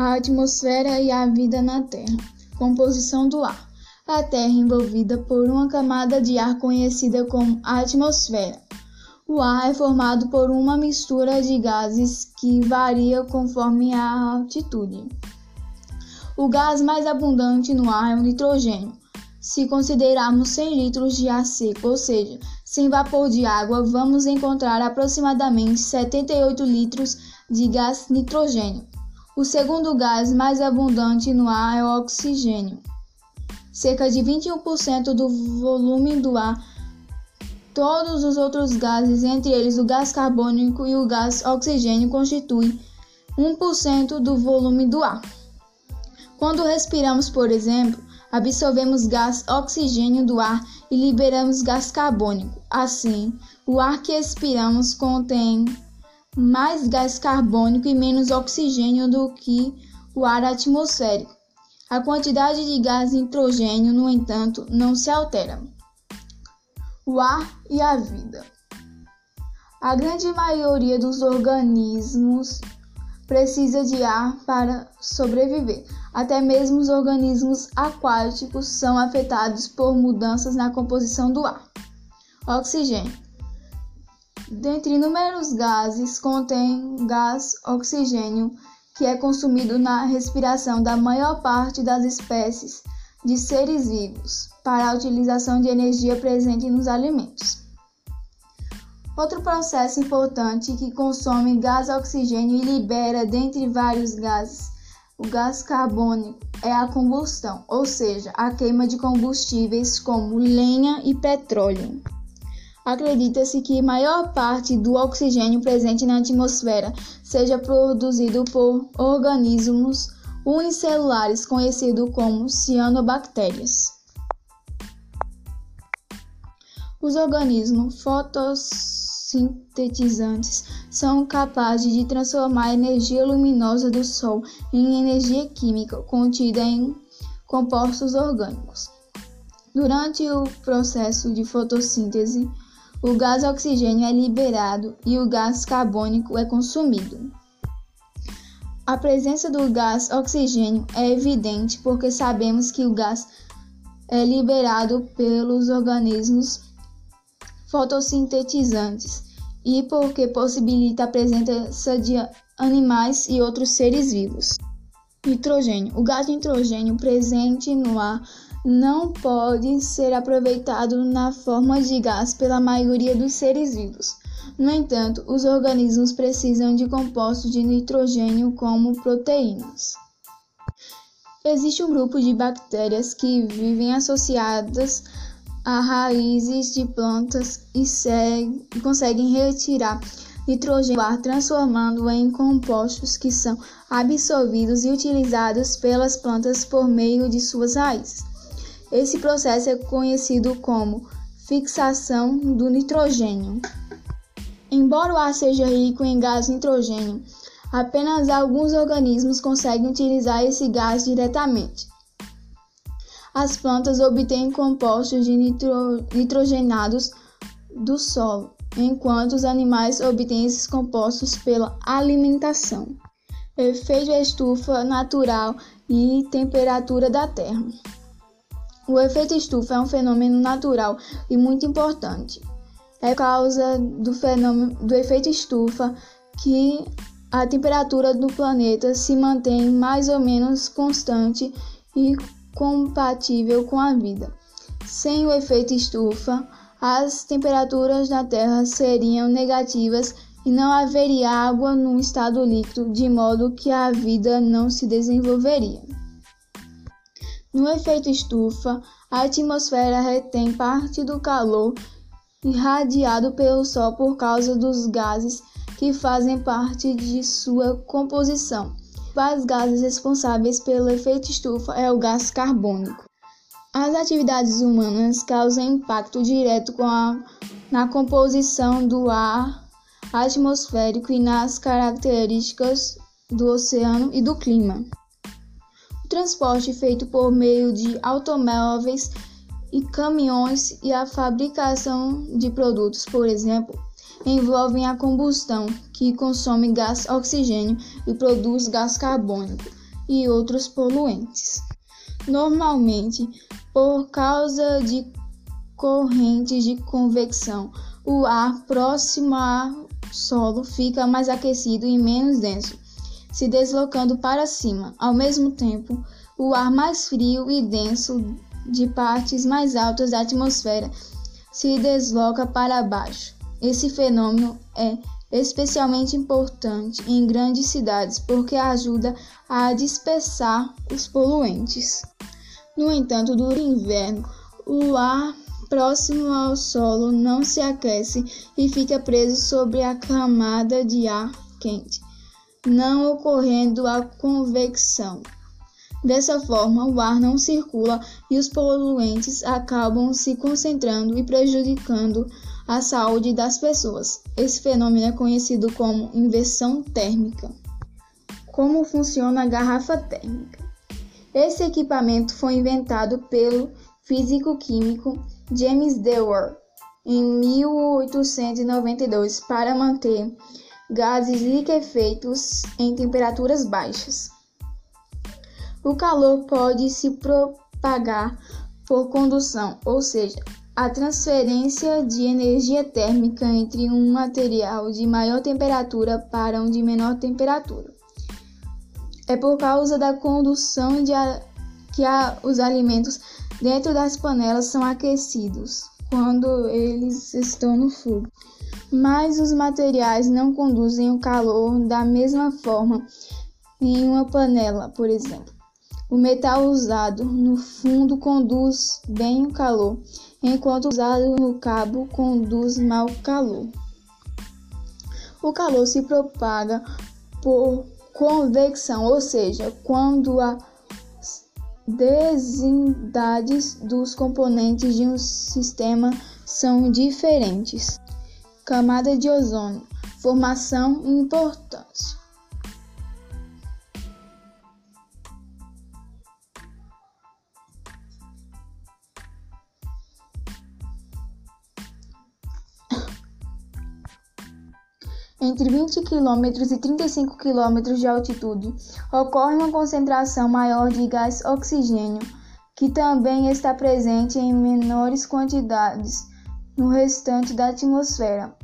a atmosfera e a vida na Terra. Composição do ar. A Terra é envolvida por uma camada de ar conhecida como atmosfera. O ar é formado por uma mistura de gases que varia conforme a altitude. O gás mais abundante no ar é o nitrogênio. Se considerarmos 100 litros de ar seco, ou seja, sem vapor de água, vamos encontrar aproximadamente 78 litros de gás nitrogênio. O segundo gás mais abundante no ar é o oxigênio. Cerca de 21% do volume do ar Todos os outros gases, entre eles o gás carbônico e o gás oxigênio, constituem 1% do volume do ar. Quando respiramos, por exemplo, absorvemos gás oxigênio do ar e liberamos gás carbônico. Assim, o ar que expiramos contém mais gás carbônico e menos oxigênio do que o ar atmosférico. A quantidade de gás nitrogênio, no entanto, não se altera o ar e a vida. A grande maioria dos organismos precisa de ar para sobreviver. Até mesmo os organismos aquáticos são afetados por mudanças na composição do ar. Oxigênio. Dentre inúmeros gases, contém gás oxigênio, que é consumido na respiração da maior parte das espécies de seres vivos para a utilização de energia presente nos alimentos. Outro processo importante que consome gás oxigênio e libera, dentre vários gases, o gás carbônico é a combustão, ou seja, a queima de combustíveis como lenha e petróleo. Acredita-se que maior parte do oxigênio presente na atmosfera seja produzido por organismos unicelulares conhecidos como cianobactérias. Os organismos fotossintetizantes são capazes de transformar a energia luminosa do Sol em energia química contida em compostos orgânicos. Durante o processo de fotossíntese, o gás oxigênio é liberado e o gás carbônico é consumido. A presença do gás oxigênio é evidente porque sabemos que o gás é liberado pelos organismos fotossintetizantes e porque possibilita a presença de animais e outros seres vivos. Nitrogênio. O gás nitrogênio presente no ar não pode ser aproveitado na forma de gás pela maioria dos seres vivos. No entanto, os organismos precisam de compostos de nitrogênio como proteínas. Existe um grupo de bactérias que vivem associadas a raízes de plantas e, segue, e conseguem retirar nitrogênio ar, transformando-o em compostos que são absorvidos e utilizados pelas plantas por meio de suas raízes. Esse processo é conhecido como fixação do nitrogênio. Embora o ar seja rico em gás nitrogênio, apenas alguns organismos conseguem utilizar esse gás diretamente. As plantas obtêm compostos de nitro, nitrogenados do solo, enquanto os animais obtêm esses compostos pela alimentação. Efeito estufa natural e temperatura da Terra. O efeito estufa é um fenômeno natural e muito importante é causa do fenômeno do efeito estufa que a temperatura do planeta se mantém mais ou menos constante e compatível com a vida. Sem o efeito estufa, as temperaturas na Terra seriam negativas e não haveria água no estado líquido, de modo que a vida não se desenvolveria. No efeito estufa, a atmosfera retém parte do calor irradiado pelo Sol por causa dos gases que fazem parte de sua composição. Os gases responsáveis pelo efeito estufa é o gás carbônico. As atividades humanas causam impacto direto a, na composição do ar atmosférico e nas características do oceano e do clima. O transporte feito por meio de automóveis e caminhões e a fabricação de produtos, por exemplo, envolvem a combustão, que consome gás oxigênio e produz gás carbônico. e outros poluentes. Normalmente, por causa de correntes de convecção, o ar próximo ao solo fica mais aquecido e menos denso, se deslocando para cima. Ao mesmo tempo, o ar mais frio e denso de partes mais altas da atmosfera se desloca para baixo. Esse fenômeno é especialmente importante em grandes cidades porque ajuda a dispersar os poluentes. No entanto, durante o inverno, o ar próximo ao solo não se aquece e fica preso sobre a camada de ar quente, não ocorrendo a convecção. Dessa forma, o ar não circula e os poluentes acabam se concentrando e prejudicando a saúde das pessoas. Esse fenômeno é conhecido como inversão térmica. Como funciona a garrafa térmica? Esse equipamento foi inventado pelo físico-químico James Dewar em 1892 para manter gases liquefeitos em temperaturas baixas. O calor pode se propagar por condução, ou seja, a transferência de energia térmica entre um material de maior temperatura para um de menor temperatura. É por causa da condução de a, que a, os alimentos dentro das panelas são aquecidos quando eles estão no fogo. Mas os materiais não conduzem o calor da mesma forma em uma panela, por exemplo. O metal usado no fundo conduz bem o calor, enquanto usado no cabo conduz mal o calor. O calor se propaga por convecção, ou seja, quando as densidades dos componentes de um sistema são diferentes. Camada de ozônio, formação e importância. Entre 20 km e 35 km de altitude, ocorre uma concentração maior de gás oxigênio, que também está presente em menores quantidades no restante da atmosfera.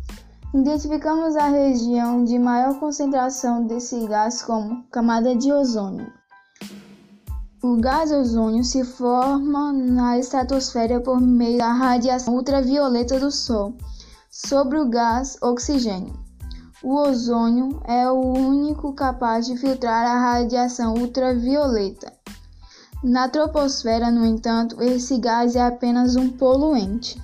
Identificamos a região de maior concentração desse gás como camada de ozônio. O gás ozônio se forma na estratosfera por meio da radiação ultravioleta do Sol sobre o gás oxigênio. O ozônio é o único capaz de filtrar a radiação ultravioleta. Na troposfera, no entanto, esse gás é apenas um poluente.